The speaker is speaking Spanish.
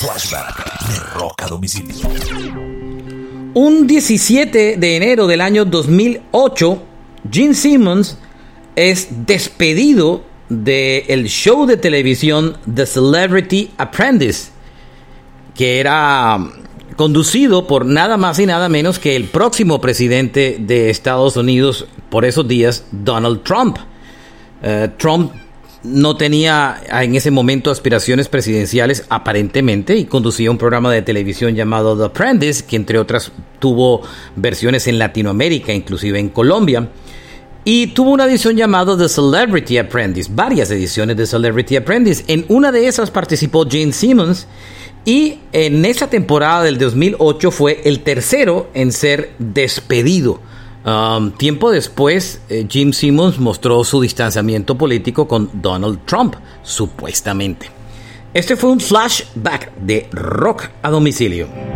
Flashback de Rock a Domicilio. Un 17 de enero del año 2008, Gene Simmons es despedido del show de televisión The Celebrity Apprentice, que era conducido por nada más y nada menos que el próximo presidente de Estados Unidos por esos días, Donald Trump. Eh, Trump no tenía en ese momento aspiraciones presidenciales aparentemente y conducía un programa de televisión llamado The Apprentice, que entre otras tuvo versiones en Latinoamérica, inclusive en Colombia. Y tuvo una edición llamada The Celebrity Apprentice, varias ediciones de Celebrity Apprentice. En una de esas participó Gene Simmons y en esa temporada del 2008 fue el tercero en ser despedido. Um, tiempo después, eh, Jim Simmons mostró su distanciamiento político con Donald Trump, supuestamente. Este fue un flashback de rock a domicilio.